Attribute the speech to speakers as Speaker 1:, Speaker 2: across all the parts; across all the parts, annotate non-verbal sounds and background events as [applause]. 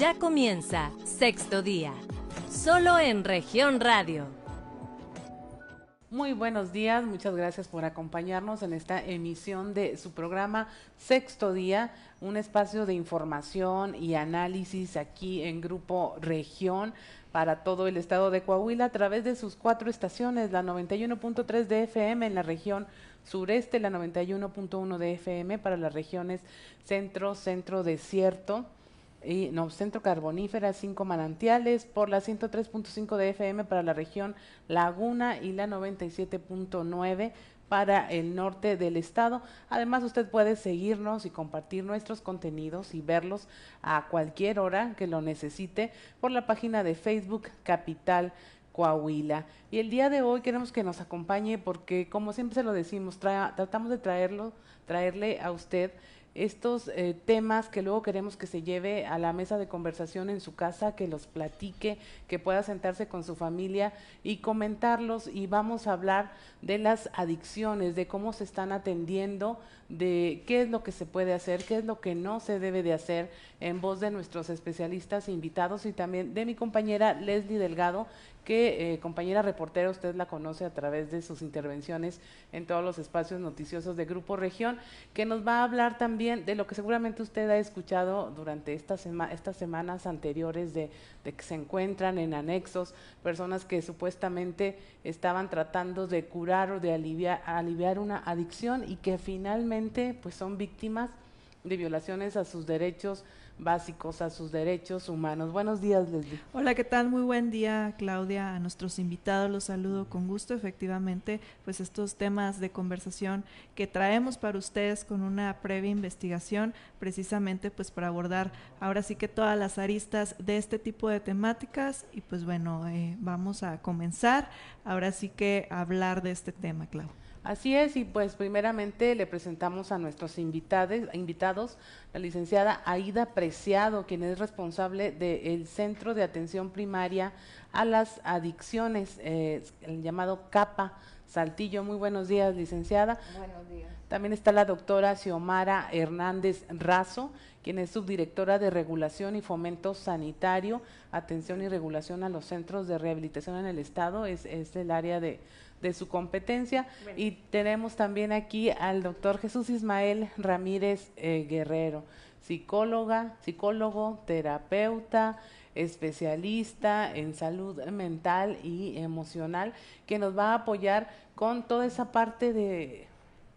Speaker 1: Ya comienza sexto día, solo en región radio.
Speaker 2: Muy buenos días, muchas gracias por acompañarnos en esta emisión de su programa Sexto Día, un espacio de información y análisis aquí en Grupo Región para todo el estado de Coahuila a través de sus cuatro estaciones, la 91.3 de FM en la región sureste, la 91.1 de FM para las regiones centro, centro, desierto y no, centro carbonífera, cinco manantiales, por la 103.5 de FM para la región Laguna y la 97.9 para el norte del estado. Además, usted puede seguirnos y compartir nuestros contenidos y verlos a cualquier hora que lo necesite por la página de Facebook Capital Coahuila. Y el día de hoy queremos que nos acompañe porque, como siempre se lo decimos, tratamos de traerlo, traerle a usted estos eh, temas que luego queremos que se lleve a la mesa de conversación en su casa, que los platique, que pueda sentarse con su familia y comentarlos. Y vamos a hablar de las adicciones, de cómo se están atendiendo, de qué es lo que se puede hacer, qué es lo que no se debe de hacer en voz de nuestros especialistas invitados y también de mi compañera Leslie Delgado, que eh, compañera reportera, usted la conoce a través de sus intervenciones en todos los espacios noticiosos de Grupo Región, que nos va a hablar también de lo que seguramente usted ha escuchado durante estas, estas semanas anteriores de, de que se encuentran en anexos personas que supuestamente estaban tratando de curar o de aliviar, aliviar una adicción y que finalmente pues son víctimas de violaciones a sus derechos básicos a sus derechos humanos. Buenos días, Leslie.
Speaker 3: Hola, ¿qué tal? Muy buen día, Claudia. A nuestros invitados los saludo con gusto. Efectivamente, pues estos temas de conversación que traemos para ustedes con una previa investigación, precisamente pues para abordar ahora sí que todas las aristas de este tipo de temáticas. Y pues bueno, eh, vamos a comenzar ahora sí que a hablar de este tema, Claudia.
Speaker 2: Así es, y pues primeramente le presentamos a nuestros invitados, invitados la licenciada Aida Preciado, quien es responsable del Centro de Atención Primaria a las Adicciones, eh, el llamado CAPA Saltillo. Muy buenos días, licenciada.
Speaker 4: Buenos días.
Speaker 2: También está la doctora Xiomara Hernández Razo, quien es subdirectora de Regulación y Fomento Sanitario, Atención y Regulación a los Centros de Rehabilitación en el Estado, es, es el área de de su competencia. Y tenemos también aquí al doctor Jesús Ismael Ramírez eh, Guerrero, psicóloga, psicólogo, terapeuta, especialista en salud mental y emocional, que nos va a apoyar con toda esa parte de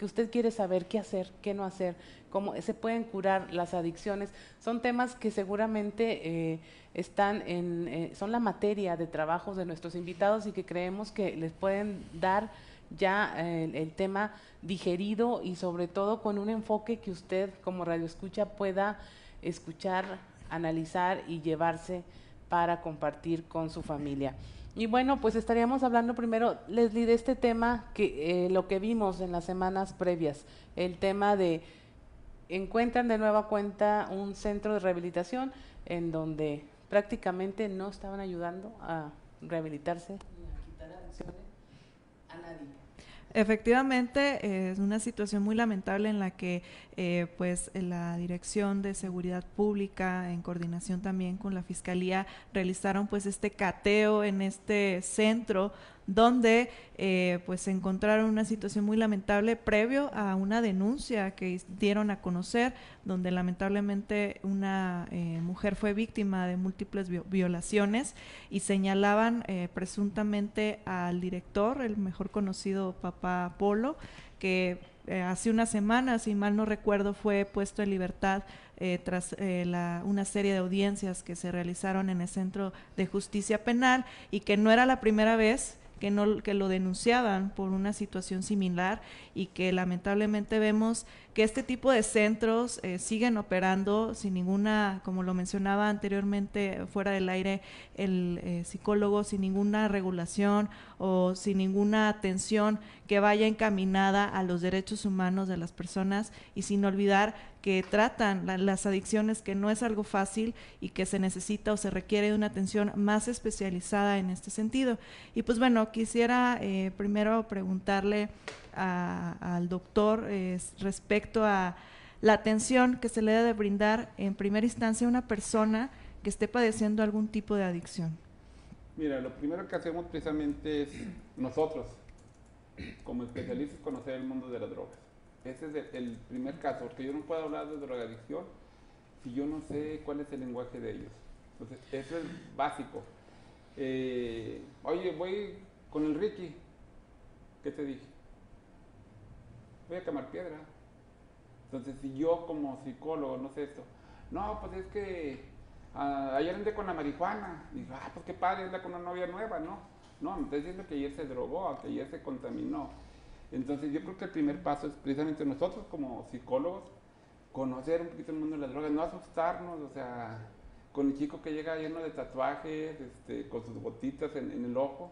Speaker 2: que usted quiere saber qué hacer, qué no hacer, cómo se pueden curar las adicciones. Son temas que seguramente eh, están en, eh, son la materia de trabajos de nuestros invitados y que creemos que les pueden dar ya eh, el, tema digerido y sobre todo con un enfoque que usted como radio escucha pueda escuchar, analizar y llevarse para compartir con su familia. Y bueno, pues estaríamos hablando primero, Leslie, de este tema que lo que vimos en las semanas previas, el tema de encuentran de nueva cuenta un centro de rehabilitación en donde prácticamente no estaban ayudando a rehabilitarse ni a quitar adicciones a nadie.
Speaker 3: Efectivamente, es una situación muy lamentable en la que eh, pues la Dirección de Seguridad Pública, en coordinación también con la Fiscalía, realizaron pues este cateo en este centro donde eh, pues se encontraron una situación muy lamentable previo a una denuncia que dieron a conocer, donde lamentablemente una eh, mujer fue víctima de múltiples violaciones y señalaban eh, presuntamente al director, el mejor conocido papá Polo, que hace unas semanas, si mal no recuerdo, fue puesto en libertad tras una serie de audiencias que se realizaron en el Centro de Justicia Penal y que no era la primera vez que, no, que lo denunciaban por una situación similar y que lamentablemente vemos que este tipo de centros eh, siguen operando sin ninguna, como lo mencionaba anteriormente fuera del aire el eh, psicólogo, sin ninguna regulación o sin ninguna atención que vaya encaminada a los derechos humanos de las personas. Y sin olvidar que tratan las adicciones, que no es algo fácil y que se necesita o se requiere de una atención más especializada en este sentido. Y pues bueno, quisiera eh, primero preguntarle al doctor respecto a la atención que se le debe brindar en primera instancia a una persona que esté padeciendo algún tipo de adicción?
Speaker 4: Mira, lo primero que hacemos precisamente es nosotros, como especialistas, conocer el mundo de las drogas. Ese es el, primer caso, porque yo no puedo hablar de drogadicción si yo no sé cuál es el lenguaje de ellos. Entonces, eso es básico. Eh, oye, voy con el Ricky. ¿Qué te dije? Voy a quemar piedra. Entonces, si yo como psicólogo no sé esto, no, pues es que ah, ayer andé con la marihuana. Digo, ah, pues qué padre, anda con una novia nueva, ¿no? No, me está diciendo que ayer se drogó, que ayer se contaminó. Entonces, yo creo que el primer paso es precisamente nosotros como psicólogos conocer un poquito el mundo de las drogas, no asustarnos, o sea, con el chico que llega lleno de tatuajes, este, con sus botitas en, el ojo,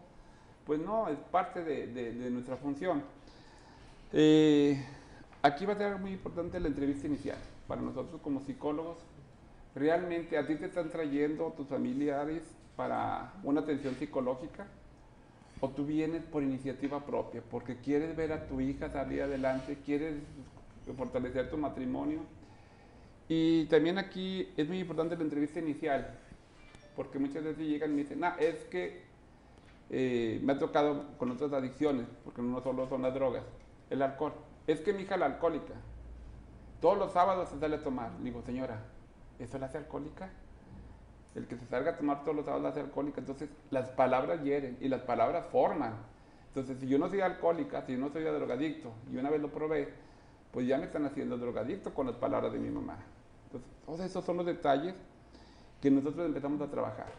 Speaker 4: pues no, es parte de, nuestra función. Eh, aquí va a ser muy importante la entrevista inicial. Para nosotros como psicólogos, realmente a ti te están trayendo tus familiares para una atención psicológica o tú vienes por iniciativa propia, porque quieres ver a tu hija salir adelante, quieres fortalecer tu matrimonio y también aquí es muy importante la entrevista inicial, porque muchas veces llegan y me dicen, ah, es que eh, me ha tocado con otras adicciones, porque no solo son las drogas, el alcohol. Es que mi hija la alcohólica. Todos los sábados se sale a tomar. Le digo, señora, ¿eso la hace alcohólica? El que se salga a tomar todos los sábados la hace alcohólica. Entonces, las palabras hieren y las palabras forman. Entonces, si yo no soy alcohólica, si yo no soy drogadicto, y una vez lo probé, pues ya me están haciendo drogadicto con las palabras de mi mamá. Entonces, todos esos son los detalles que nosotros empezamos a trabajar.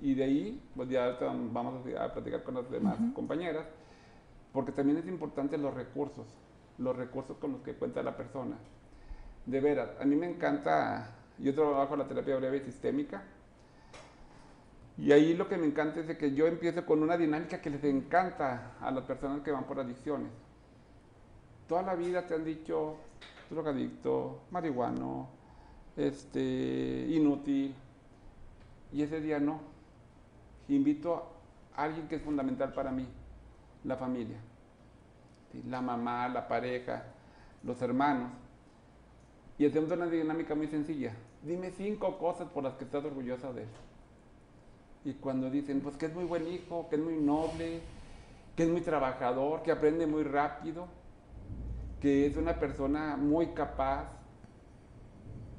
Speaker 4: Y de ahí, pues ya vamos a, platicar con las demás compañeras, porque también es importante los recursos, los recursos con los que cuenta la persona. De veras, a mí me encanta, yo trabajo la terapia breve y sistémica, y ahí lo que me encanta es de que yo empiezo con una dinámica que les encanta a las personas que van por adicciones. Toda la vida te han dicho drogadicto, marihuano, este, inútil. Y ese día no. Invito a alguien que es fundamental para mí, la familia. La mamá, la pareja, los hermanos. Y hacemos una dinámica muy sencilla. Dime cinco cosas por las que estás orgullosa de él. Y cuando dicen, pues que es muy buen hijo, que es muy noble, que es muy trabajador, que aprende muy rápido, que es una persona muy capaz,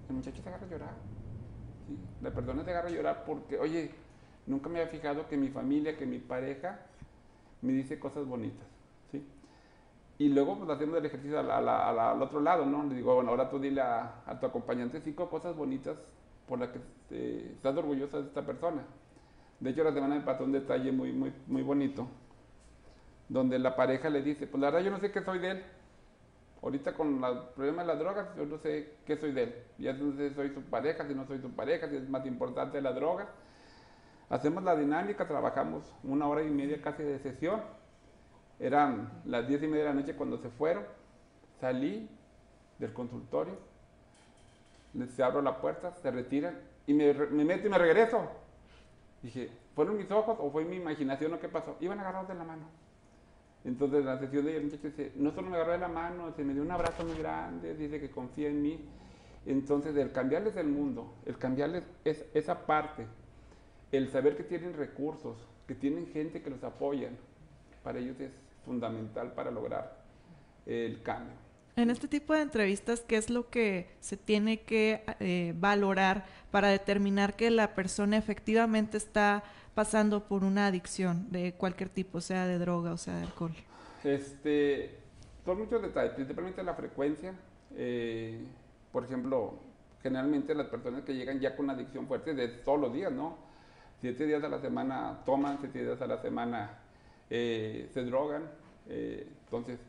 Speaker 4: el muchacho se agarra a llorar. La persona se agarra a llorar porque, oye, nunca me había fijado que mi familia, que mi pareja me dice cosas bonitas. ¿sí? Y luego pues hacemos el ejercicio al otro lado, ¿no? Le digo, bueno, ahora tú dile a, tu acompañante cinco cosas bonitas por las que estás orgullosa de esta persona. De hecho, la semana me pasó un detalle muy, muy, muy bonito, donde la pareja le dice, pues la verdad yo no sé qué soy de él, Ahorita con el problema de las drogas, yo no sé qué soy de él. Ya no sé si soy su pareja, si no soy su pareja, si es más importante la droga. Hacemos la dinámica, trabajamos una hora y media casi de sesión. Eran las diez y media de la noche cuando se fueron. Salí del consultorio, les abro la puerta, se retiran y me, me meto y me regreso. Dije, ¿fueron mis ojos o fue mi imaginación o qué pasó? Iban agarrados de la mano. Entonces la sesión de ella, el muchacho dice, no solo me agarró de la mano, se me dio un abrazo muy grande, dice que confía en mí. Entonces el cambiarles el mundo, el cambiarles es, esa parte, el saber que tienen recursos, que tienen gente que los apoyan, para ellos es fundamental para lograr el cambio.
Speaker 3: En este tipo de entrevistas, ¿qué es lo que se tiene que eh, valorar para determinar que la persona efectivamente está pasando por una adicción de cualquier tipo, sea de droga o sea de alcohol?
Speaker 4: Este, son muchos detalles, principalmente la frecuencia. Eh, por ejemplo, generalmente las personas que llegan ya con una adicción fuerte de todos los días, ¿no? Siete días a la semana toman, siete días a la semana eh, se drogan. Eh, entonces,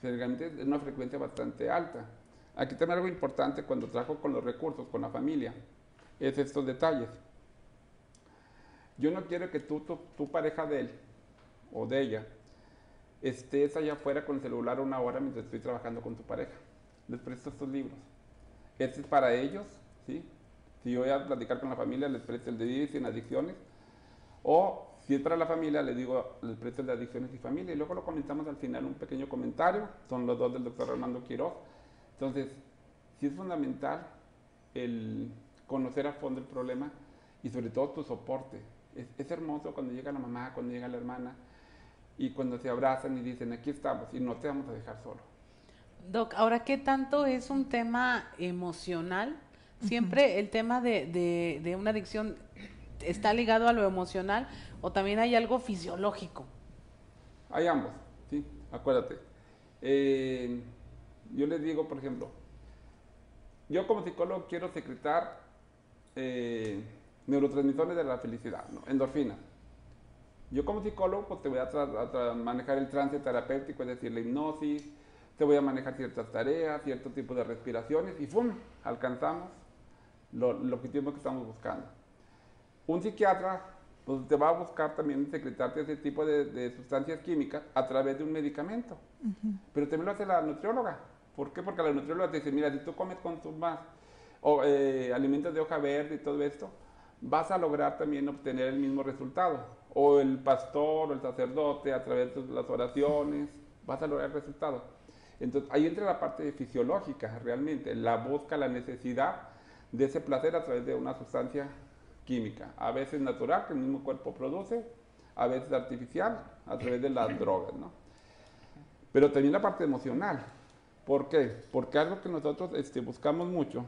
Speaker 4: generalmente es una frecuencia bastante alta. Aquí también algo importante cuando trabajo con los recursos, con la familia, es estos detalles. Yo no quiero que tú, tu, pareja de él o de ella estés allá afuera con el celular una hora mientras estoy trabajando con tu pareja. Les presto estos libros. Este es para ellos, ¿sí? Si yo voy a platicar con la familia, les presto el de vida sin adicciones. O si es para la familia, les digo, el de adicciones y familia. Y luego lo comentamos al final, un pequeño comentario. Son los dos del doctor Armando Quiroz. Entonces, sí es fundamental el conocer a fondo el problema y sobre todo tu soporte. Es, es hermoso cuando llega la mamá, cuando llega la hermana y cuando se abrazan y dicen, aquí estamos y no te vamos a dejar solo.
Speaker 2: Doc, ahora, ¿qué tanto es un tema emocional? Siempre el tema de, de, de una adicción está ligado a lo emocional o también hay algo fisiológico.
Speaker 4: Hay ambos, ¿sí? Acuérdate. Eh, yo les digo, por ejemplo, yo como psicólogo quiero secretar eh, neurotransmisores de la felicidad, ¿no? endorfinas. Yo como psicólogo pues, te voy a, manejar el trance terapéutico, es decir, la hipnosis, te voy a manejar ciertas tareas, cierto tipo de respiraciones y ¡fum! alcanzamos lo, el objetivo que estamos buscando. Un psiquiatra pues, te va a buscar también secretarte ese tipo de, sustancias químicas a través de un medicamento. Pero también lo hace la nutrióloga. ¿Por qué? Porque la nutrióloga te dice, mira, si tú comes con tus más o, eh, alimentos de hoja verde y todo esto, vas a lograr también obtener el mismo resultado. O el pastor o el sacerdote a través de las oraciones, vas a lograr el resultado. Entonces ahí entra la parte fisiológica realmente, la busca, la necesidad de ese placer a través de una sustancia química, a veces natural que el mismo cuerpo produce, a veces artificial a través de las [laughs] drogas, ¿no? Pero también la parte emocional. ¿Por qué? Porque algo que nosotros este, buscamos mucho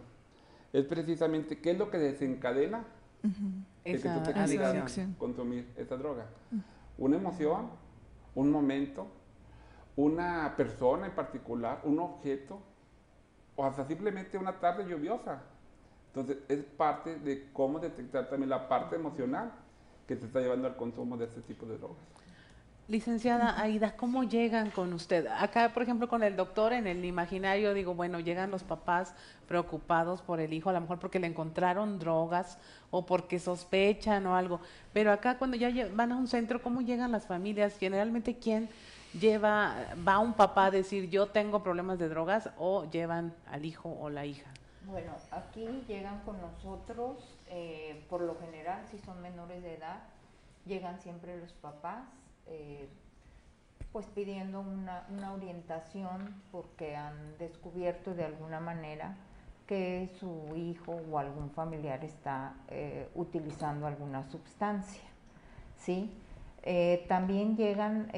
Speaker 4: es precisamente qué es lo que desencadena
Speaker 2: esa,
Speaker 4: que tú consumir esa droga. Una emoción, un momento, una persona en particular, un objeto, o hasta simplemente una tarde lluviosa. Entonces, es parte de cómo detectar también la parte emocional que te está llevando al consumo de este tipo de drogas.
Speaker 2: Licenciada Aida, ¿cómo llegan con usted? Acá, por ejemplo, con el doctor en el imaginario, digo, bueno, llegan los papás preocupados por el hijo, a lo mejor porque le encontraron drogas o porque sospechan o algo. Pero acá, cuando ya van a un centro, ¿cómo llegan las familias? Generalmente, ¿quién lleva, va un papá a decir, yo tengo problemas de drogas o llevan al hijo o la hija?
Speaker 5: Bueno, aquí llegan con nosotros, eh, por lo general, si son menores de edad, llegan siempre los papás, eh, pues pidiendo una, orientación porque han descubierto de alguna manera que su hijo o algún familiar está eh, utilizando alguna sustancia, ¿sí? también llegan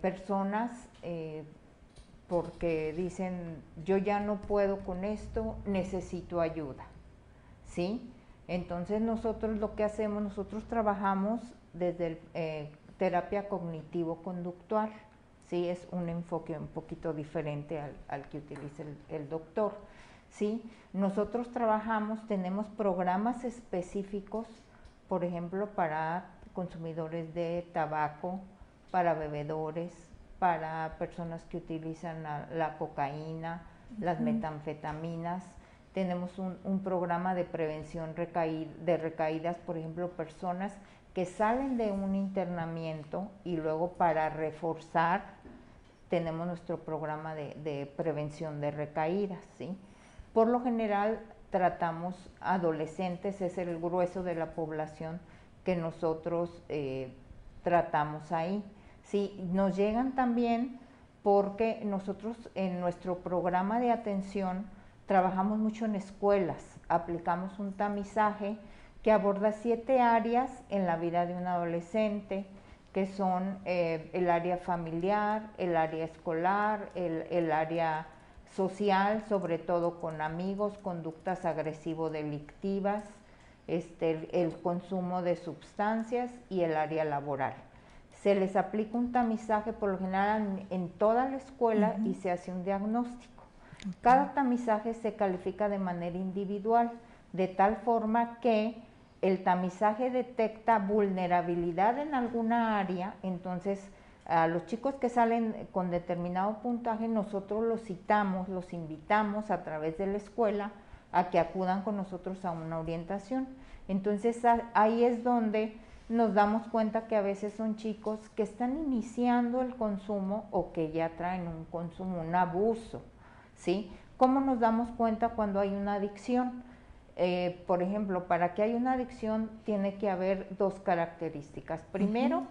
Speaker 5: personas porque dicen, yo ya no puedo con esto, necesito ayuda, ¿sí? Entonces nosotros lo que hacemos, nosotros trabajamos desde el, eh, terapia cognitivo-conductual, ¿sí? Es un enfoque un poquito diferente al, que utiliza el, el, doctor, ¿sí? Nosotros trabajamos, tenemos programas específicos, por ejemplo, para consumidores de tabaco, para bebedores, para personas que utilizan la, cocaína, las metanfetaminas. Tenemos un, programa de prevención de recaídas, por ejemplo, personas que salen de un internamiento y luego para reforzar tenemos nuestro programa de, prevención de recaídas. ¿sí? Por lo general tratamos adolescentes, es el grueso de la población que nosotros eh, tratamos ahí. ¿Sí? Nos llegan también porque nosotros en nuestro programa de atención trabajamos mucho en escuelas, aplicamos un tamizaje que aborda siete áreas en la vida de un adolescente, que son eh, el área familiar, el área escolar, el, área social, sobre todo con amigos, conductas agresivo-delictivas, este, el consumo de sustancias y el área laboral se les aplica un tamizaje por lo general en, toda la escuela y se hace un diagnóstico. Cada tamizaje se califica de manera individual, de tal forma que el tamizaje detecta vulnerabilidad en alguna área, entonces a los chicos que salen con determinado puntaje nosotros los citamos, los invitamos a través de la escuela a que acudan con nosotros a una orientación. Entonces ahí es donde nos damos cuenta que a veces son chicos que están iniciando el consumo o que ya traen un consumo, un abuso, ¿sí? ¿Cómo nos damos cuenta cuando hay una adicción? Eh, por ejemplo, para que haya una adicción tiene que haber dos características. Primero,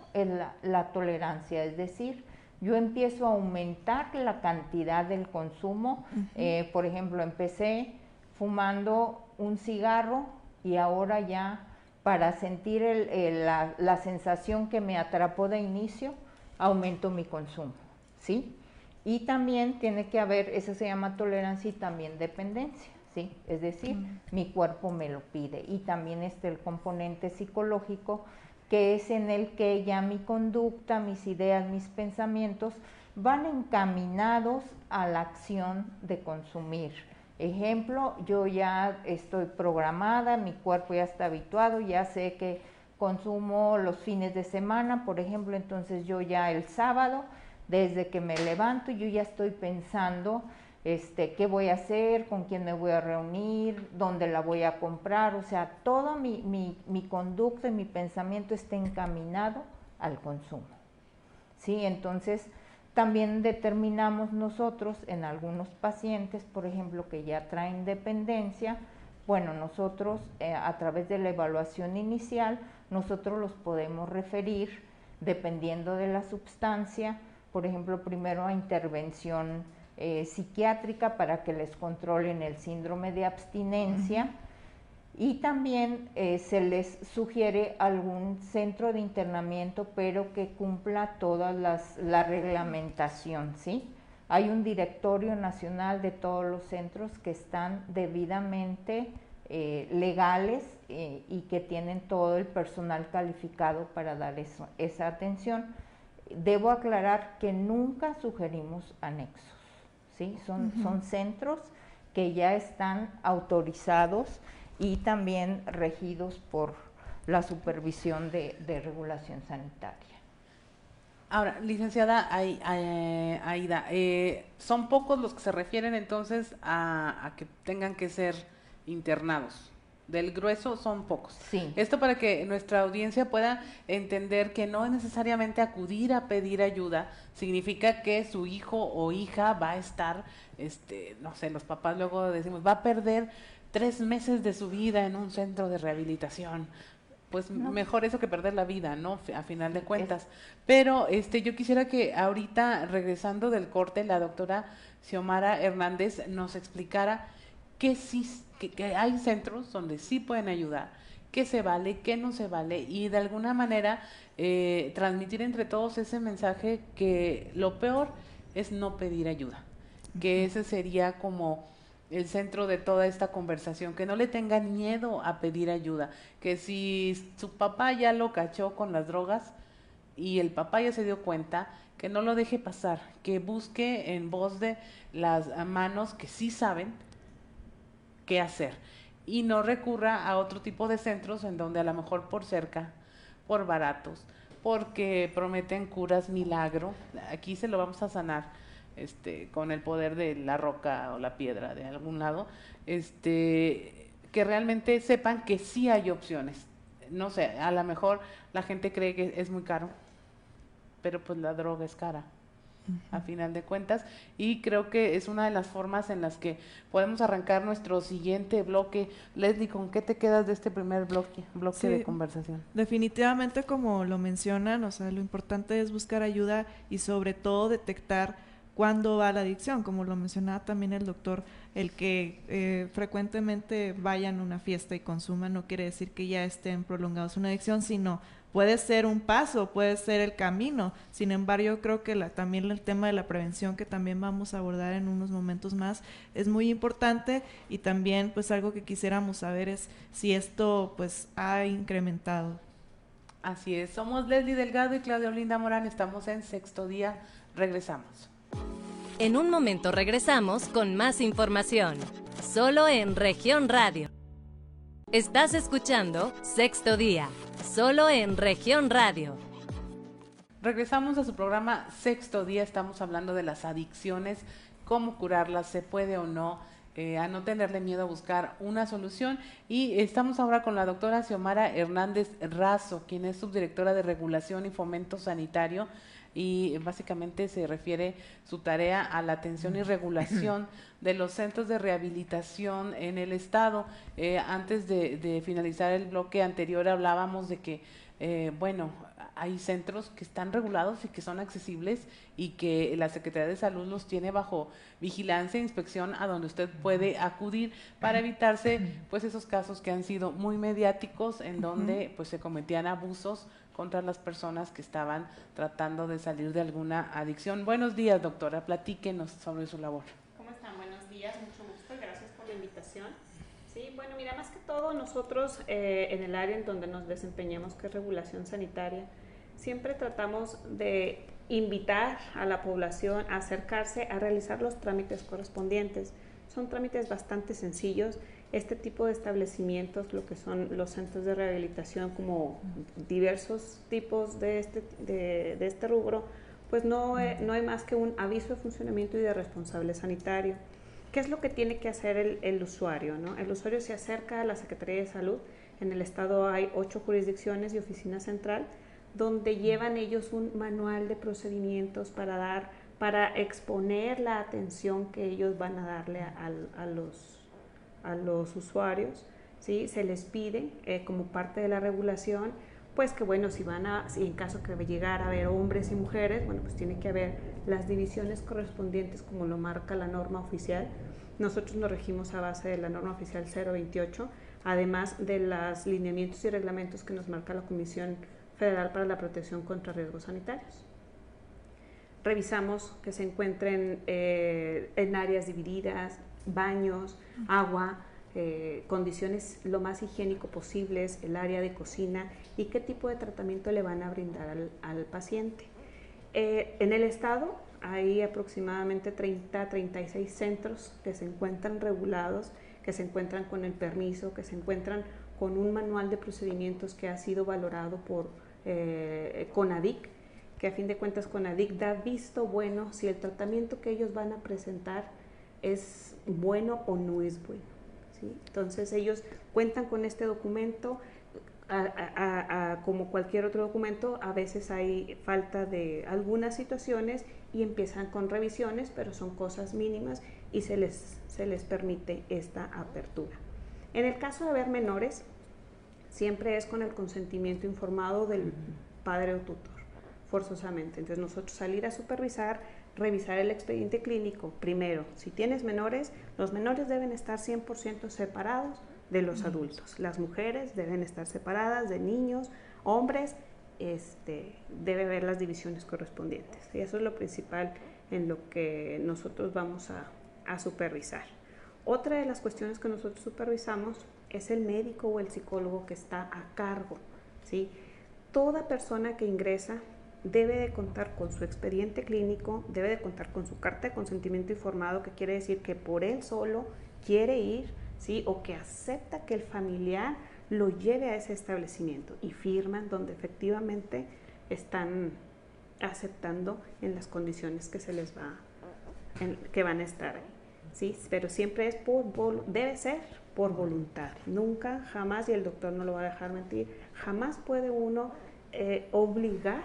Speaker 5: la, tolerancia, es decir, yo empiezo a aumentar la cantidad del consumo. Eh, por ejemplo, empecé fumando un cigarro y ahora ya para sentir la, la, sensación que me atrapó de inicio, aumento mi consumo, ¿sí? Y también tiene que haber, eso se llama tolerancia y también dependencia, ¿sí? Es decir, mi cuerpo me lo pide. Y también este el componente psicológico, que es en el que ya mi conducta, mis ideas, mis pensamientos van encaminados a la acción de consumir. Ejemplo, yo ya estoy programada, mi cuerpo ya está habituado, ya sé que consumo los fines de semana, por ejemplo, entonces yo ya el sábado, desde que me levanto, yo ya estoy pensando este, qué voy a hacer, con quién me voy a reunir, dónde la voy a comprar, o sea, todo mi, mi, mi conducta y mi pensamiento está encaminado al consumo. ¿Sí? Entonces, también determinamos nosotros en algunos pacientes, por ejemplo, que ya traen dependencia, bueno, nosotros eh, a través de la evaluación inicial, nosotros los podemos referir, dependiendo de la sustancia, por ejemplo, primero a intervención eh, psiquiátrica para que les controlen el síndrome de abstinencia y también eh, se les sugiere algún centro de internamiento, pero que cumpla toda la reglamentación, ¿sí? Hay un directorio nacional de todos los centros que están debidamente eh, legales eh, y que tienen todo el personal calificado para dar eso, esa atención. Debo aclarar que nunca sugerimos anexos, ¿sí? Son, son centros que ya están autorizados y también regidos por la supervisión de, regulación sanitaria.
Speaker 2: Ahora, licenciada Aida, eh, ¿son pocos los que se refieren entonces a, que tengan que ser internados? Del grueso son pocos.
Speaker 5: Sí.
Speaker 2: Esto para que nuestra audiencia pueda entender que no es necesariamente acudir a pedir ayuda, significa que su hijo o hija va a estar, este, no sé, los papás luego decimos, va a perder tres meses de su vida en un centro de rehabilitación. Pues mejor eso que perder la vida, ¿no? A final de cuentas. Pero este, yo quisiera que ahorita, regresando del corte, la doctora Xiomara Hernández nos explicara que sí, que, hay centros donde sí pueden ayudar, qué se vale, qué no se vale, y de alguna manera eh, transmitir entre todos ese mensaje que lo peor es no pedir ayuda, que ese sería como el centro de toda esta conversación, que no le tengan miedo a pedir ayuda, que si su papá ya lo cachó con las drogas y el papá ya se dio cuenta, que no lo deje pasar, que busque en voz de las manos que sí saben qué hacer y no recurra a otro tipo de centros en donde a lo mejor por cerca, por baratos, porque prometen curas milagro, aquí se lo vamos a sanar este, con el poder de la roca o la piedra de algún lado, este, que realmente sepan que sí hay opciones. No sé, a lo mejor la gente cree que es muy caro, pero pues la droga es cara a final de cuentas y creo que es una de las formas en las que podemos arrancar nuestro siguiente bloque. Leslie, ¿con qué te quedas de este primer bloque, bloque de conversación?
Speaker 3: Definitivamente como lo mencionan, o sea, lo importante es buscar ayuda y sobre todo detectar cuándo va la adicción, como lo mencionaba también el doctor, el que eh, frecuentemente vayan a una fiesta y consuman no quiere decir que ya estén prolongados una adicción, sino puede ser un paso, puede ser el camino. Sin embargo, yo creo que la, también el tema de la prevención, que también vamos a abordar en unos momentos más, es muy importante y también pues algo que quisiéramos saber es si esto pues ha incrementado.
Speaker 2: Así es, somos Leslie Delgado y Claudia Olinda Morán, estamos en sexto día, regresamos.
Speaker 1: En un momento regresamos con más información, solo en región radio. Estás escuchando Sexto Día, solo en región radio.
Speaker 2: Regresamos a su programa Sexto Día, estamos hablando de las adicciones, cómo curarlas, se puede o no. Eh, a no tenerle miedo a buscar una solución. Y estamos ahora con la doctora Xiomara Hernández Razo, quien es subdirectora de Regulación y Fomento Sanitario y básicamente se refiere su tarea a la atención y regulación [clears throat] de los centros de rehabilitación en el Estado. Eh, antes de, finalizar el bloque anterior hablábamos de que, eh, bueno, hay centros que están regulados y que son accesibles y que la Secretaría de Salud los tiene bajo vigilancia e inspección a donde usted puede acudir para evitarse pues esos casos que han sido muy mediáticos en donde pues se cometían abusos contra las personas que estaban tratando de salir de alguna adicción. Buenos días, doctora, platíquenos sobre su labor.
Speaker 6: ¿Cómo están? Buenos días, mucho gusto, gracias por la invitación. Sí, bueno, mira, más que todo nosotros eh, en el área en donde nos desempeñamos, que es regulación sanitaria, siempre tratamos de invitar a la población a acercarse a realizar los trámites correspondientes. Son trámites bastante sencillos. Este tipo de establecimientos, lo que son los centros de rehabilitación, como diversos tipos de este, de, este rubro, pues no, no hay más que un aviso de funcionamiento y de responsable sanitario. ¿Qué es lo que tiene que hacer el, el usuario? ¿no? El usuario se acerca a la Secretaría de Salud. En el estado hay ocho jurisdicciones y oficina central donde llevan ellos un manual de procedimientos para dar, para exponer la atención que ellos van a darle a, los, a los usuarios. ¿sí? Se les pide, eh, como parte de la regulación, pues que bueno, si van a, si en caso que llegara a haber hombres y mujeres, bueno, pues tiene que haber las divisiones correspondientes como lo marca la norma oficial. Nosotros nos regimos a base de la norma oficial 028, además de los lineamientos y reglamentos que nos marca la Comisión Federal para la Protección contra Riesgos Sanitarios. Revisamos que se encuentren eh, en áreas divididas, baños, agua, eh, condiciones lo más higiénico posibles, el área de cocina y qué tipo de tratamiento le van a brindar al, paciente. Eh, en el estado hay aproximadamente 30 36 centros que se encuentran regulados, que se encuentran con el permiso, que se encuentran con un manual de procedimientos que ha sido valorado por eh, CONADIC, que a fin de cuentas CONADIC da visto bueno si el tratamiento que ellos van a presentar es bueno o no es bueno. ¿sí? Entonces ellos cuentan con este documento, como cualquier otro documento, a veces hay falta de algunas situaciones y empiezan con revisiones, pero son cosas mínimas y se les, se les permite esta apertura. En el caso de haber menores, siempre es con el consentimiento informado del padre o tutor, forzosamente. Entonces nosotros salir a supervisar, revisar el expediente clínico. Primero, si tienes menores, los menores deben estar 100% separados de los adultos. Las mujeres deben estar separadas de niños, hombres, este, debe haber las divisiones correspondientes. Y eso es lo principal en lo que nosotros vamos a, a supervisar. Otra de las cuestiones que nosotros supervisamos es el médico o el psicólogo que está a cargo. ¿sí? Toda persona que ingresa debe de contar con su expediente clínico, debe de contar con su carta de consentimiento informado, que quiere decir que por él solo quiere ir, ¿sí? o que acepta que el familiar lo lleve a ese establecimiento y firman donde efectivamente están aceptando en las condiciones que se les va, que van a estar ahí. ¿sí? Pero siempre es por, debe ser por voluntad. Nunca, jamás, y el doctor no lo va a dejar mentir, jamás puede uno eh, obligar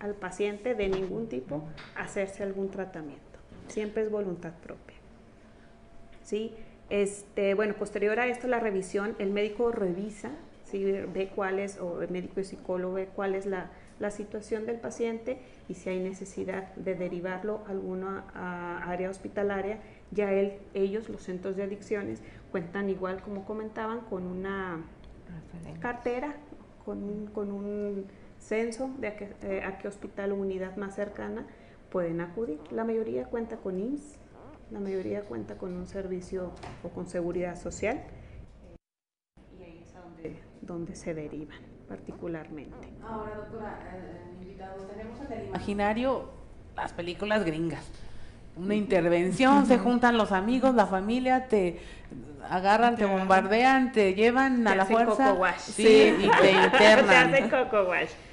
Speaker 6: al paciente de ningún tipo hacerse algún tratamiento. Siempre es voluntad propia. ¿Sí? Este, bueno, posterior a esto, la revisión, el médico revisa, ¿sí? ve cuál es, o el médico y psicólogo ve cuál es la, la situación del paciente y si hay necesidad de derivarlo a alguna área hospitalaria, ya él, ellos, los centros de adicciones, cuentan igual como comentaban con una cartera, con con un censo de a qué, eh, a qué, hospital o unidad más cercana pueden acudir. La mayoría cuenta con IMSS, la mayoría cuenta con un servicio o con seguridad social y ahí es donde, se derivan particularmente.
Speaker 2: Ahora, doctora, eh, invitados, tenemos en el imaginario las películas gringas una intervención, se juntan los amigos, la familia, te agarran, te bombardean, te llevan a la fuerza sí, y te [laughs] internan.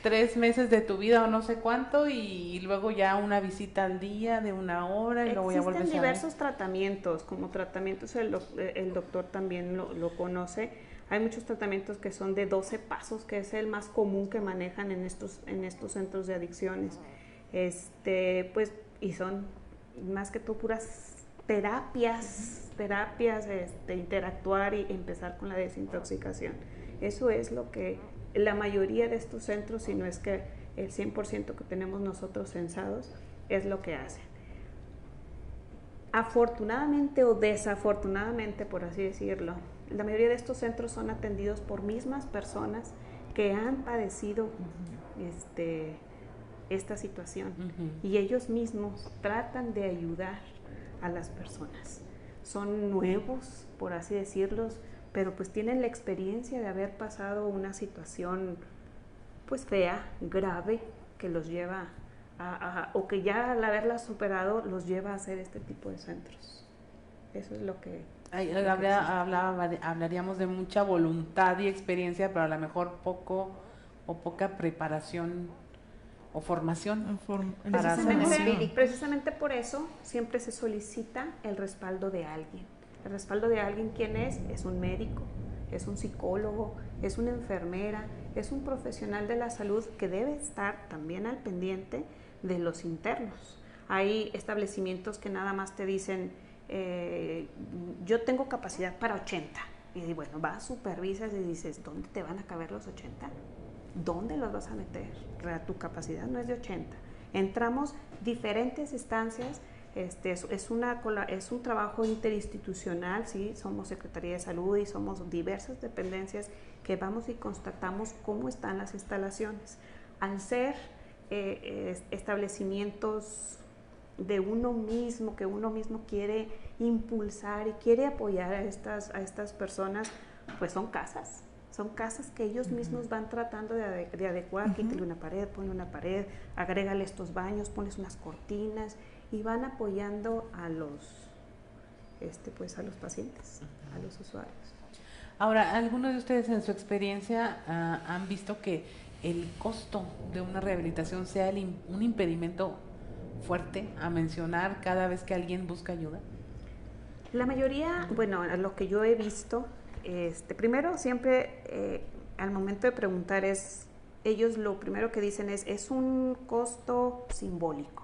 Speaker 2: Tres meses de tu vida o no sé cuánto y luego ya una visita al día de una hora y luego ya vuelves
Speaker 6: a diversos tratamientos, como tratamientos el, el doctor también lo, lo, conoce. Hay muchos tratamientos que son de 12 pasos, que es el más común que manejan en estos, en estos centros de adicciones. Este, pues, y son más que todo puras terapias, terapias, este, interactuar y empezar con la desintoxicación. Eso es lo que la mayoría de estos centros, si no es que el 100% que tenemos nosotros censados, es lo que hacen. Afortunadamente o desafortunadamente, por así decirlo, la mayoría de estos centros son atendidos por mismas personas que han padecido este, esta situación y ellos mismos tratan de ayudar a las personas. Son nuevos, por así decirlo, pero pues tienen la experiencia de haber pasado una situación pues fea, grave, que los lleva a, o que ya al haberla superado los lleva a hacer este tipo de centros. Eso es lo que...
Speaker 2: hablaríamos de mucha voluntad y experiencia, pero a lo mejor poco o poca preparación o formación.
Speaker 6: precisamente, precisamente por eso siempre se solicita el respaldo de alguien. El respaldo de alguien, ¿quién es? Es un médico, es un psicólogo, es una enfermera, es un profesional de la salud que debe estar también al pendiente de los internos. Hay establecimientos que nada más te dicen, eh, yo tengo capacidad para 80. Y bueno, vas, supervisas y dices, ¿dónde te van a caber los 80? ¿Dónde los vas a meter? Tu capacidad no es de 80. Entramos diferentes instancias, este, es un trabajo interinstitucional, ¿sí? somos Secretaría de Salud y somos diversas dependencias que vamos y constatamos cómo están las instalaciones. Al ser eh, establecimientos de uno mismo, que uno mismo quiere impulsar y quiere apoyar a estas, a estas personas, pues son casas, son casas que ellos mismos van tratando de, adecuar, quítale una pared, pone una pared, agrégale estos baños, pones unas cortinas y van apoyando a los, este, pues a los pacientes, a los usuarios.
Speaker 2: Ahora, ¿algunos de ustedes en su experiencia ah, han visto que el costo de una rehabilitación sea un impedimento fuerte a mencionar cada vez que alguien busca ayuda?
Speaker 6: La mayoría, bueno, lo que yo he visto, este, primero, siempre eh, al momento de preguntar es, ellos lo primero que dicen es, es un costo simbólico.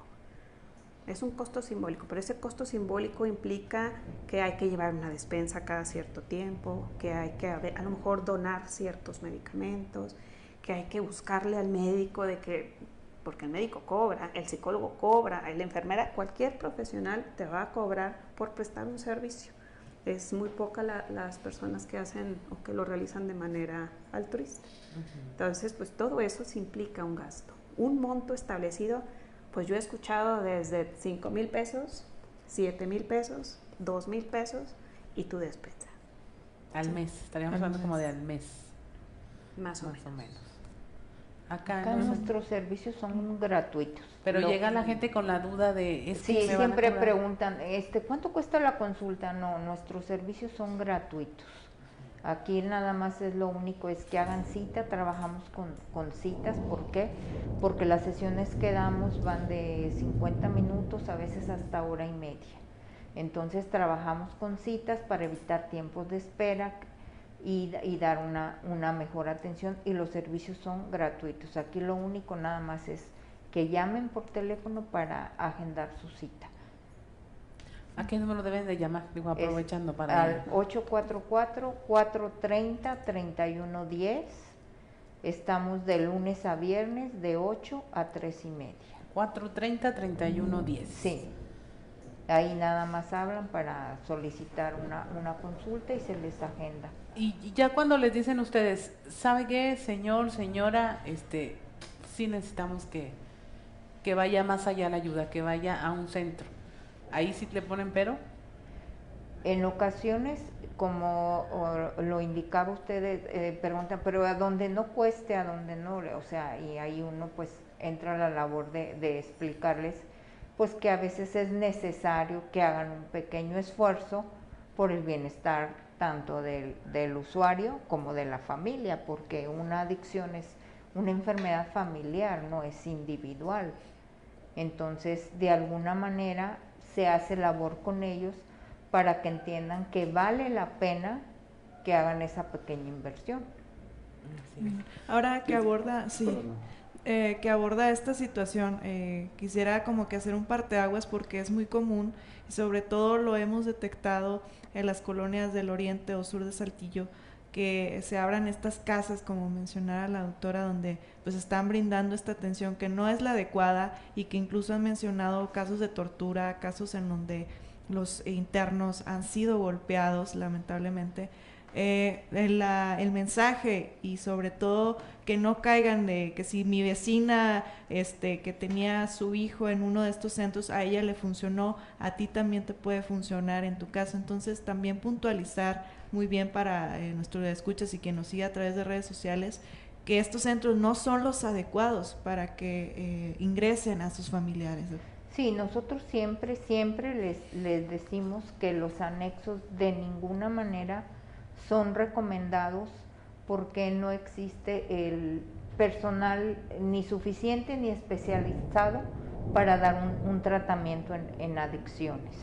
Speaker 6: Es un costo simbólico, pero ese costo simbólico implica que hay que llevar una despensa cada cierto tiempo, que hay que a lo mejor donar ciertos medicamentos, que hay que buscarle al médico de que, porque el médico cobra, el psicólogo cobra, la enfermera, cualquier profesional te va a cobrar por prestar un servicio es muy poca las personas que hacen o que lo realizan de manera altruista. Entonces, pues todo eso se implica un gasto. Un monto establecido, pues yo he escuchado desde 5 mil pesos, 7 mil pesos, 2 mil pesos y tu despensa.
Speaker 2: Al mes, estaríamos hablando como de al mes.
Speaker 6: Más, o menos.
Speaker 5: Acá, nuestros servicios son gratuitos.
Speaker 2: Pero llega la gente con la duda de...
Speaker 5: sí, siempre preguntan, este, ¿cuánto cuesta la consulta? No, nuestros servicios son gratuitos. Aquí nada más es lo único, es que hagan cita, trabajamos con, con citas. ¿Por qué? Porque las sesiones que damos van de 50 minutos, a veces hasta hora y media. Entonces trabajamos con citas para evitar tiempos de espera, y, dar una, una, mejor atención y los servicios son gratuitos. Aquí lo único nada más es que llamen por teléfono para agendar su cita.
Speaker 2: ¿A qué número deben de llamar? Digo, aprovechando para...
Speaker 5: Al 844-430-3110. Estamos de lunes a viernes de 8 a 3 y media.
Speaker 2: 430-3110.
Speaker 5: Sí. Ahí nada más hablan para solicitar una, una consulta y se les agenda
Speaker 2: y ya cuando les dicen ustedes, ¿sabe qué, señor, señora? Este, sí necesitamos que, que vaya más allá la ayuda, que vaya a un centro. Ahí sí le ponen pero.
Speaker 5: En ocasiones, como lo indicaba usted, eh, preguntan, pero a donde no cueste, a donde no, o sea, y ahí uno pues entra a la labor de, de explicarles, pues que a veces es necesario que hagan un pequeño esfuerzo por el bienestar tanto del, del, usuario como de la familia, porque una adicción es una enfermedad familiar, no es individual. Entonces, de alguna manera se hace labor con ellos para que entiendan que vale la pena que hagan esa pequeña inversión.
Speaker 3: Ahora que aborda, sí, eh, que aborda esta situación. Eh, quisiera como que hacer un parteaguas porque es muy común y sobre todo lo hemos detectado en las colonias del oriente o sur de Saltillo que se abran estas casas, como mencionaba la doctora, donde pues están brindando esta atención que no es la adecuada y que incluso han mencionado casos de tortura, casos en donde los internos han sido golpeados lamentablemente. Eh, el, mensaje y sobre todo que no caigan de que si mi vecina este que tenía su hijo en uno de estos centros a ella le funcionó a ti también te puede funcionar en tu caso entonces también puntualizar muy bien para eh, nuestros escuchas y que nos siga a través de redes sociales que estos centros no son los adecuados para que eh, ingresen a sus familiares.
Speaker 5: Sí, nosotros siempre, siempre les, les decimos que los anexos de ninguna manera son recomendados porque no existe el personal ni suficiente ni especializado para dar un, tratamiento en, adicciones.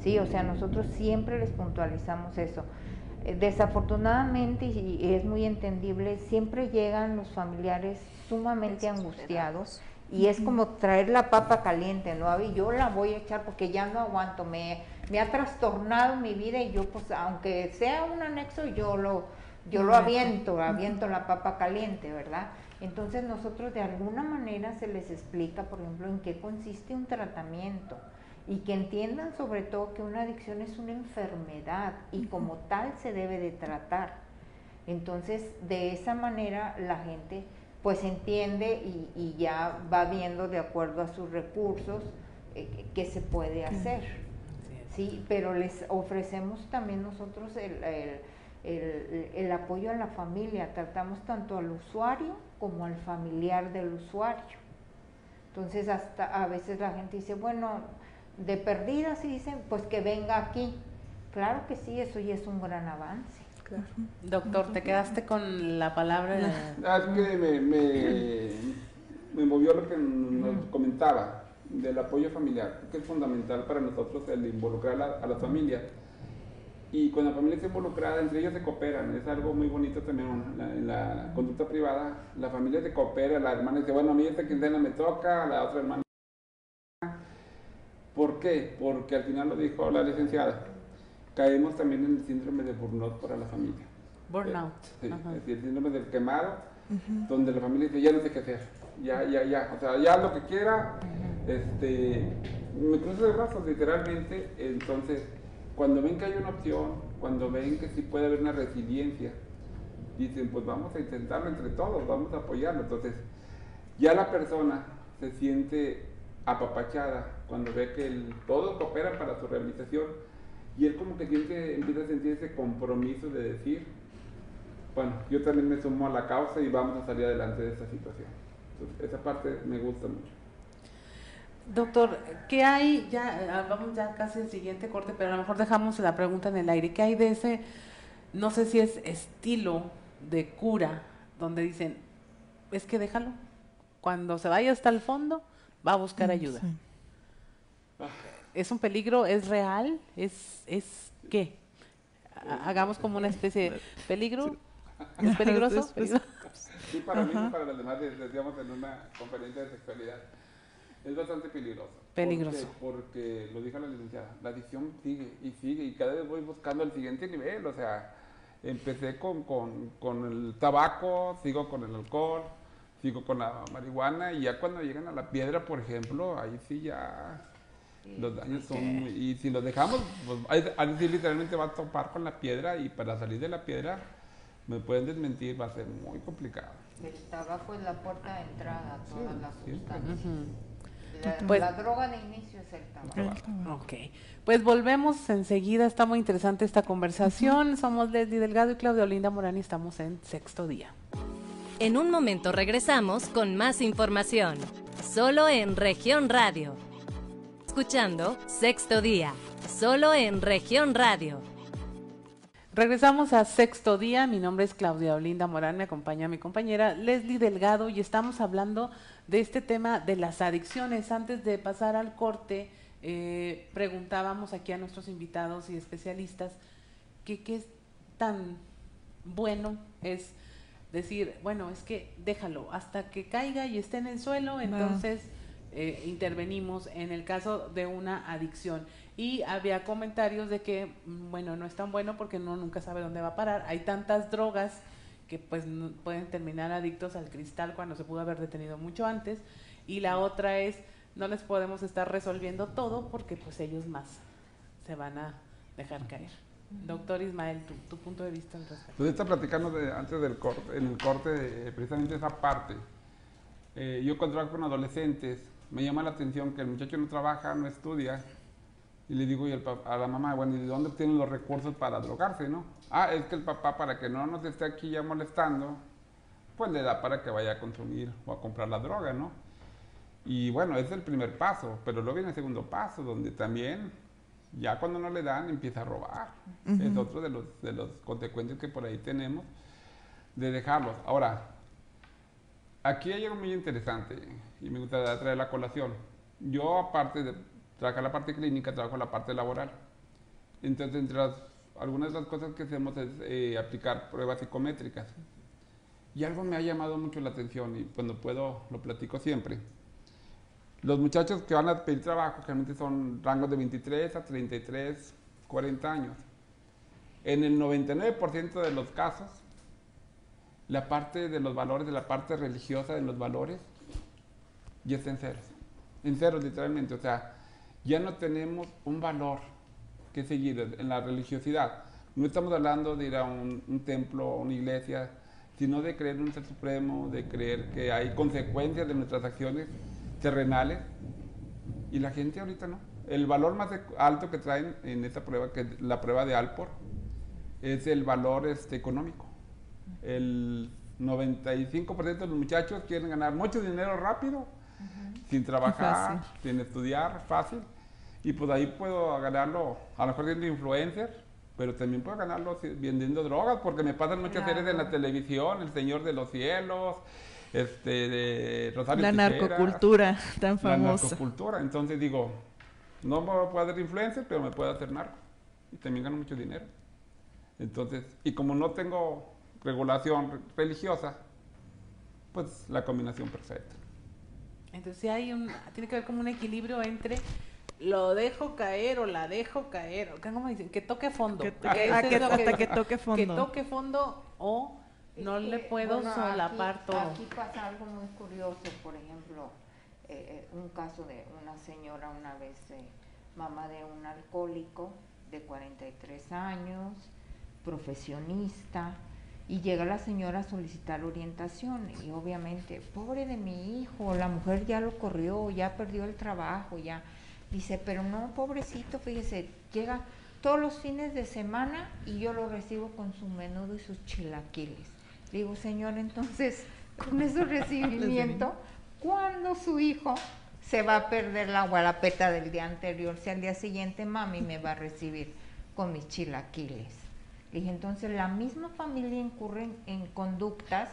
Speaker 5: Sí, o sea, nosotros siempre les puntualizamos eso. Eh, desafortunadamente, y es muy entendible, siempre llegan los familiares sumamente angustiados y es como traer la papa caliente, ¿no? Y yo la voy a echar porque ya no aguanto, me, me ha trastornado mi vida y yo pues aunque sea un anexo yo lo, yo lo aviento, aviento la papa caliente, ¿verdad? Entonces nosotros de alguna manera se les explica, por ejemplo, en qué consiste un tratamiento y que entiendan sobre todo que una adicción es una enfermedad y como tal se debe de tratar. Entonces, de esa manera la gente pues entiende y, ya va viendo de acuerdo a sus recursos eh, qué se puede hacer. Sí, pero les ofrecemos también nosotros el, el, apoyo a la familia, tratamos tanto al usuario como al familiar del usuario. Entonces hasta a veces la gente dice, bueno, de perdida si dicen, pues que venga aquí. Claro que sí, eso ya es un gran avance.
Speaker 2: Doctor, te quedaste con la palabra.
Speaker 4: Ah, es que me, me, me, movió lo que nos comentaba del apoyo familiar, que es fundamental para nosotros el involucrar a, la familia. Y cuando la familia está involucrada, entre ellos se cooperan. Es algo muy bonito también en la conducta privada. La familia se coopera, la hermana dice, bueno, a mí esta quincena me toca, la otra hermana. ¿Por qué? Porque al final lo dijo la licenciada caemos también en el síndrome de burnout para la familia.
Speaker 2: Burnout.
Speaker 4: Sí, es decir, el síndrome del quemado, donde la familia dice, ya no sé qué hacer, ya, ya, ya, o sea, ya lo que quiera, este, me cruzo de brazos literalmente, entonces, cuando ven que hay una opción, cuando ven que sí puede haber una resiliencia, dicen, pues vamos a intentarlo entre todos, vamos a apoyarlo, entonces, ya la persona se siente apapachada cuando ve que el, todos cooperan para su rehabilitación, y él como que siente, empieza a sentir ese compromiso de decir, bueno, yo también me sumo a la causa y vamos a salir adelante de esta situación. Entonces, esa parte me gusta mucho.
Speaker 2: Doctor, ¿qué hay? Ya, ah, vamos ya casi al siguiente corte, pero a lo mejor dejamos la pregunta en el aire. ¿Qué hay de ese, no sé si es estilo de cura, donde dicen, es que déjalo, cuando se vaya hasta el fondo, va a buscar mm, ayuda? ¿Es un peligro? ¿Es real? ¿Es, es qué? Hagamos como una especie de peligro. ¿Es peligroso? [laughs]
Speaker 4: Sí, para mí y para los demás, decíamos en una conferencia de sexualidad, es bastante peligroso.
Speaker 2: Peligroso.
Speaker 4: Porque, lo dijo la licenciada, la adicción sigue y sigue y cada vez voy buscando el siguiente nivel. O sea, empecé con, con, con el tabaco, sigo con el alcohol, sigo con la marihuana y ya cuando llegan a la piedra, por ejemplo, ahí sí ya los daños son y si los dejamos, pues ahí literalmente va a topar con la piedra y para salir de la piedra me pueden desmentir, va a ser muy complicado.
Speaker 5: El tabaco es la puerta de entrada a todas las sustancias. Pues la, droga de inicio es el tabaco.
Speaker 2: Ok, pues volvemos enseguida, está muy interesante esta conversación. Somos Leslie Delgado y Claudia Olinda Morán y estamos en sexto día.
Speaker 1: En un momento regresamos con más información, solo en región radio escuchando Sexto Día, solo en región radio.
Speaker 2: Regresamos a Sexto Día, mi nombre es Claudia Olinda Morán, me acompaña mi compañera Leslie Delgado y estamos hablando de este tema de las adicciones. Antes de pasar al corte, eh, preguntábamos aquí a nuestros invitados y especialistas que qué tan bueno es decir, bueno, es que déjalo hasta que caiga y esté en el suelo, entonces eh, intervenimos en el caso de una adicción. Y había comentarios de que, mm, bueno, no es tan bueno porque uno nunca sabe dónde va a parar. Hay tantas drogas que pues pueden terminar adictos al cristal cuando se pudo haber detenido mucho antes. Y la otra es, no les podemos estar resolviendo todo porque pues ellos más se van a dejar caer. Doctor Ismael, tu, punto de vista al respecto.
Speaker 4: Pues está platicando de, antes del corte, en el corte, eh, precisamente esa parte. Eh, yo cuando trabajo con adolescentes, me llama la atención que el muchacho no trabaja, no estudia, y le digo a la mamá, bueno, ¿y de dónde tienen los recursos para drogarse, no? Ah, es que el papá, para que no nos esté aquí ya molestando, pues le da para que vaya a consumir o a comprar la droga, ¿no? Y bueno, es el primer paso, pero luego viene el segundo paso, donde también ya cuando no le dan empieza a robar. Es otro de los, de los consecuencias que por ahí tenemos de dejarlos. Ahora, aquí hay algo muy interesante y me gustaría traer la colación. Yo, aparte de trabajar la parte clínica, trabajo la parte laboral. Entonces, entre algunas de las cosas que hacemos es eh, aplicar pruebas psicométricas. Y algo me ha llamado mucho la atención y cuando puedo lo platico siempre los muchachos que van a pedir trabajo generalmente son rangos de 23 a 33, 40 años. En el 99% de los casos, la parte de los valores, de la parte religiosa de los valores, ya está en ceros. En ceros, literalmente. O sea, ya no tenemos un valor que seguir en la religiosidad. No estamos hablando de ir a un, templo, a una iglesia, sino de creer en un ser supremo, de creer que hay consecuencias de nuestras acciones terrenales y la gente ahorita no. El valor más alto que traen en esta prueba, que es la prueba de Alpor, es el valor este, económico. El 95% de los muchachos quieren ganar mucho dinero rápido, sin trabajar, sin estudiar, fácil. Y pues ahí puedo ganarlo, a lo mejor siendo influencer, pero también puedo ganarlo vendiendo drogas, porque me pasan muchas series en la televisión, El Señor de los Cielos, este, de Rosario
Speaker 3: La narcocultura tan famosa.
Speaker 4: La narcocultura. Entonces digo, no me puedo hacer influencer, pero me puedo hacer narco. Y también gano mucho dinero. Entonces, y como no tengo regulación religiosa, pues la combinación perfecta.
Speaker 2: Entonces, hay un, tiene que haber como un equilibrio entre lo dejo caer o la dejo caer. ¿Cómo dicen? Que toque fondo. Que,
Speaker 3: hasta que toque fondo.
Speaker 2: Que toque fondo o no le puedo solapar todo.
Speaker 5: Aquí pasa algo muy curioso, por ejemplo, eh, eh, un caso de una señora una vez, eh, mamá de un alcohólico de 43 años, profesionista, y llega la señora a solicitar orientación y obviamente, pobre de mi hijo, la mujer ya lo corrió, ya perdió el trabajo, ya dice, pero no, pobrecito, fíjese, llega todos los fines de semana y yo lo recibo con su menudo y sus chilaquiles. Digo, Señor, entonces, con ese [laughs] recibimiento, ¿cuándo su hijo se va a perder la guarapeta del día anterior? Si al día siguiente mami me va a recibir con mis chilaquiles. Dije, entonces la misma familia incurre en, conductas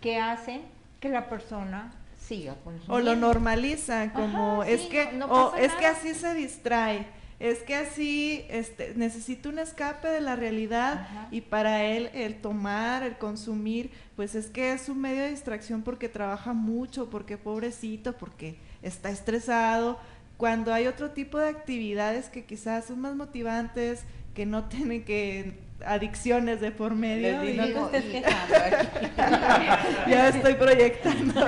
Speaker 5: que hacen que la persona siga consumiendo.
Speaker 3: O lo normaliza, como es que, o es que así se distrae es que así este, necesita un escape de la realidad y para él el tomar, el consumir, pues es que es un medio de distracción porque trabaja mucho, porque pobrecito, porque está estresado. Cuando hay otro tipo de actividades que quizás son más motivantes, que no [laughs] tienen que adicciones de por medio.
Speaker 5: y, no te estés quejando [laughs]
Speaker 3: ya estoy proyectando.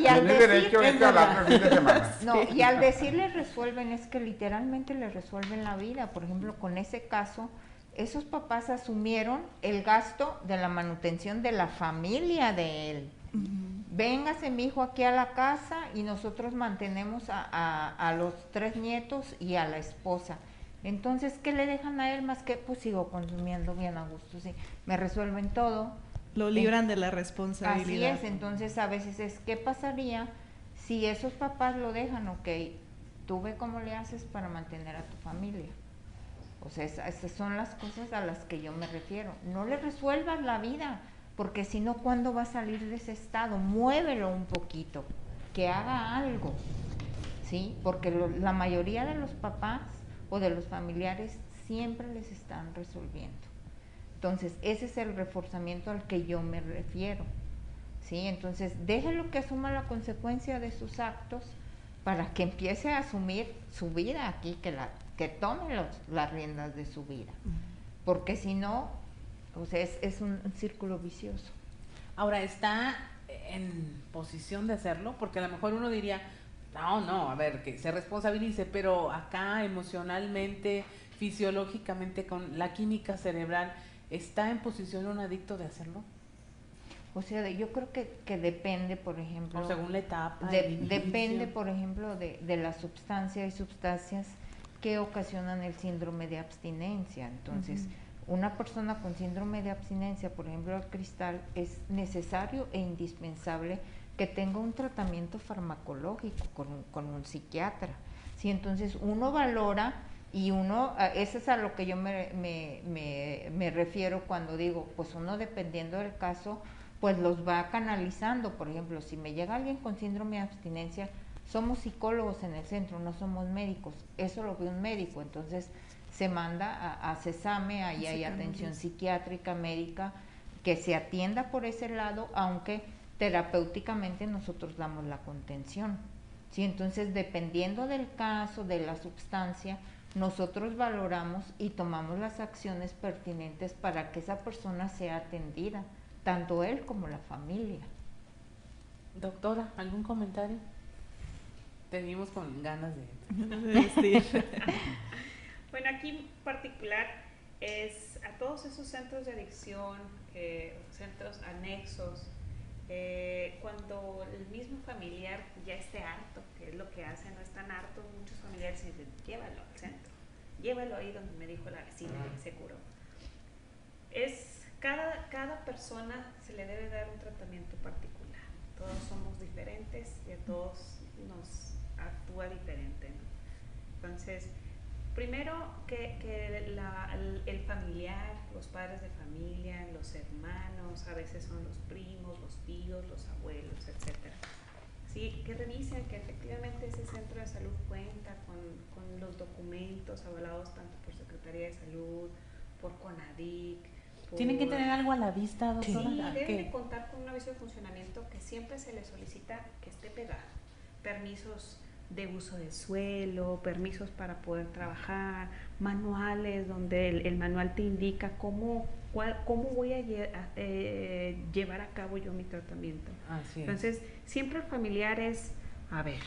Speaker 5: y, al [laughs] no, y al decirles resuelven, es que literalmente les resuelven la vida. Por ejemplo, con ese caso, esos papás asumieron el gasto de la manutención de la familia de él. Véngase mi hijo aquí a la casa y nosotros mantenemos a los tres nietos y a la esposa entonces, ¿qué le dejan a él más que pues sigo consumiendo bien a gusto? Sí, me resuelven todo.
Speaker 3: Lo libran de la responsabilidad.
Speaker 5: Así es, entonces a veces es, ¿qué pasaría si esos papás lo dejan? Ok, tú ve cómo le haces para mantener a tu familia. O sea, esas son las cosas a las que yo me refiero. No le resuelvas la vida, porque si no, ¿cuándo va a salir de ese estado? Muévelo un poquito, que haga algo, ¿sí? Porque la mayoría de los papás o de los familiares siempre les están resolviendo. Entonces, ese es el reforzamiento al que yo me refiero. ¿sí? Entonces, déjelo que asuma la consecuencia de sus actos para que empiece a asumir su vida aquí, que, la, que tome las riendas de su vida. Porque si no, o sea, es, un, círculo vicioso.
Speaker 2: Ahora, ¿está en posición de hacerlo? Porque a lo mejor uno diría, no, no, a ver, que se responsabilice, pero acá emocionalmente, fisiológicamente, con la química cerebral, ¿está en posición un adicto de hacerlo?
Speaker 5: O sea, yo creo que, que depende, por ejemplo...
Speaker 2: O según la etapa.
Speaker 5: depende, por ejemplo, de, de la sustancia y sustancias que ocasionan el síndrome de abstinencia. Entonces, una persona con síndrome de abstinencia, por ejemplo, el cristal, es necesario e indispensable que tenga un tratamiento farmacológico con, con un psiquiatra. ¿sí? Entonces, uno valora y uno, eso es a lo que yo me, me, me, me refiero cuando digo, pues uno dependiendo del caso, pues los va canalizando. Por ejemplo, si me llega alguien con síndrome de abstinencia, somos psicólogos en el centro, no somos médicos. Eso lo ve un médico. Entonces se manda a, a CESAME, ahí hay atención psiquiátrica, médica, que se atienda por ese lado, aunque terapéuticamente nosotros damos la contención. ¿sí? Entonces, dependiendo del caso, de la sustancia, nosotros valoramos y tomamos las acciones pertinentes para que esa persona sea atendida tanto él como la familia.
Speaker 2: Doctora, ¿algún comentario? Tenemos con ganas de, [laughs]
Speaker 6: decir. [laughs] bueno, aquí en particular es a todos esos centros de adicción, eh, centros anexos, eh, cuando el mismo familiar ya esté harto, que es lo que hace, no están hartos, muchos familiares dicen, llévalo al centro, llévalo ahí donde me dijo la vecina que se curó. Es cada, cada persona se le debe dar un tratamiento particular. Todos somos diferentes y a todos nos actúa diferente. Entonces, primero que, el, familiar, los padres de familia, los hermanos, a veces son los primos, los tíos, los abuelos, etc. Sí, que revisen que efectivamente ese centro de salud cuenta con, con los documentos avalados tanto por Secretaría de Salud, por CONADIC,
Speaker 2: ¿Tienen que tener algo a la vista,
Speaker 6: doctora? Sí, deben de contar con un aviso de funcionamiento que siempre se le solicita que esté pegado. Permisos de uso de suelo, permisos para poder trabajar, manuales donde el, manual te indica cómo, cómo voy a eh, llevar a cabo yo mi tratamiento. Entonces, siempre el familiar es, a ver,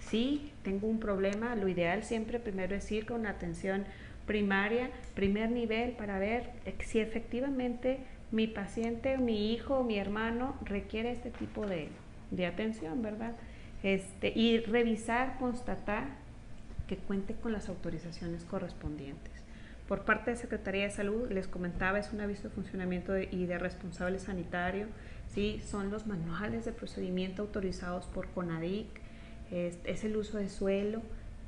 Speaker 6: sí, tengo un problema, lo ideal siempre primero es ir con atención primaria, primer nivel, para ver si efectivamente mi paciente, mi hijo, mi hermano requiere este tipo de, atención, ¿verdad? Este, y revisar, constatar que cuente con las autorizaciones correspondientes. Por parte de Secretaría de Salud, les comentaba, es un aviso de funcionamiento y de responsable sanitario, ¿sí? son los manuales de procedimiento autorizados por CONADIC, es el uso de suelo,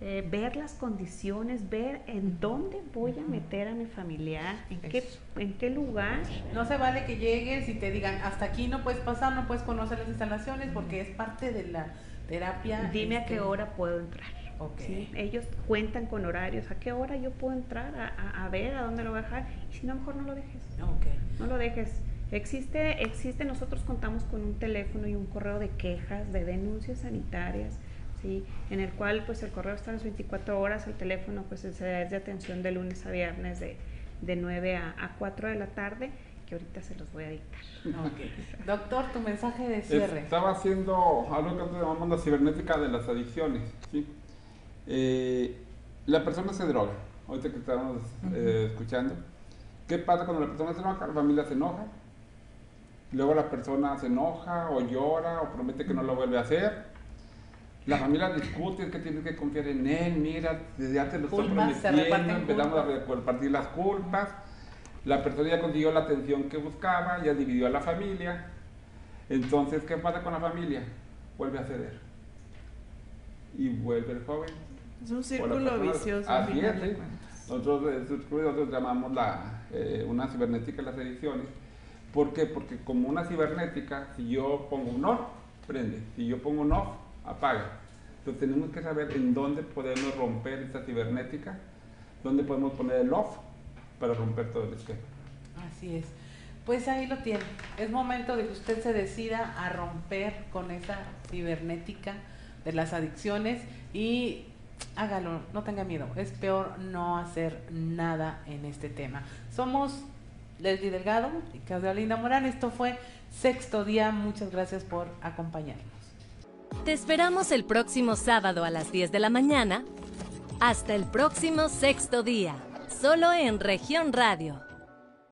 Speaker 6: eh, ver las condiciones, ver en dónde voy a meter a mi familiar, en qué, en qué lugar.
Speaker 2: No se vale que llegues y te digan, hasta aquí no puedes pasar, no puedes conocer las instalaciones porque es parte de la terapia.
Speaker 6: Dime a qué este, hora puedo entrar. Okay. Ellos cuentan con horarios, a qué hora yo puedo entrar a, ver a dónde lo voy a dejar y si no, mejor no lo dejes. Okay. No lo dejes. Existe, existe, nosotros contamos con un teléfono y un correo de quejas, de denuncias sanitarias ¿sí? en el cual pues el correo está a las 24 horas, el teléfono pues es de atención de lunes a viernes de, de 9 a, a 4 de la tarde, que ahorita se los voy a dictar. [laughs]
Speaker 2: Doctor, tu mensaje de cierre.
Speaker 4: Estaba haciendo algo que llamamos la cibernética de las adicciones. ¿sí? Eh, la persona se droga, ahorita que estamos eh, escuchando. ¿Qué pasa cuando la persona se enoja? La familia se enoja. Luego la persona se enoja o llora o promete que no lo vuelve a hacer la familia discute, es que tienes que confiar en él, mira, desde antes lo estoy prometiendo, empezamos a repartir las culpas. La persona ya consiguió la atención que buscaba, ya dividió a la familia. Entonces, ¿qué pasa con la familia? Vuelve a ceder. Y vuelve el joven.
Speaker 3: Es un círculo vicioso.
Speaker 4: Así es, ¿sí? Nosotros, nosotros llamamos la, eh, una cibernética las ediciones. ¿Por qué? Porque como una cibernética, si yo pongo un on, prende. Si yo pongo un off, apaga. Entonces tenemos que saber en dónde podemos romper esta cibernética, dónde podemos poner el off para romper todo el esquema.
Speaker 2: Así es. Pues ahí lo tiene. Es momento de que usted se decida a romper con esa cibernética de las adicciones y hágalo, no tenga miedo. Es peor no hacer nada en este tema. Somos Leslie Delgado y Claudia Morán. Esto fue sexto día. Muchas gracias por acompañarnos.
Speaker 1: Te esperamos el próximo sábado a las 10 de la mañana. Hasta el próximo sexto día, solo en región radio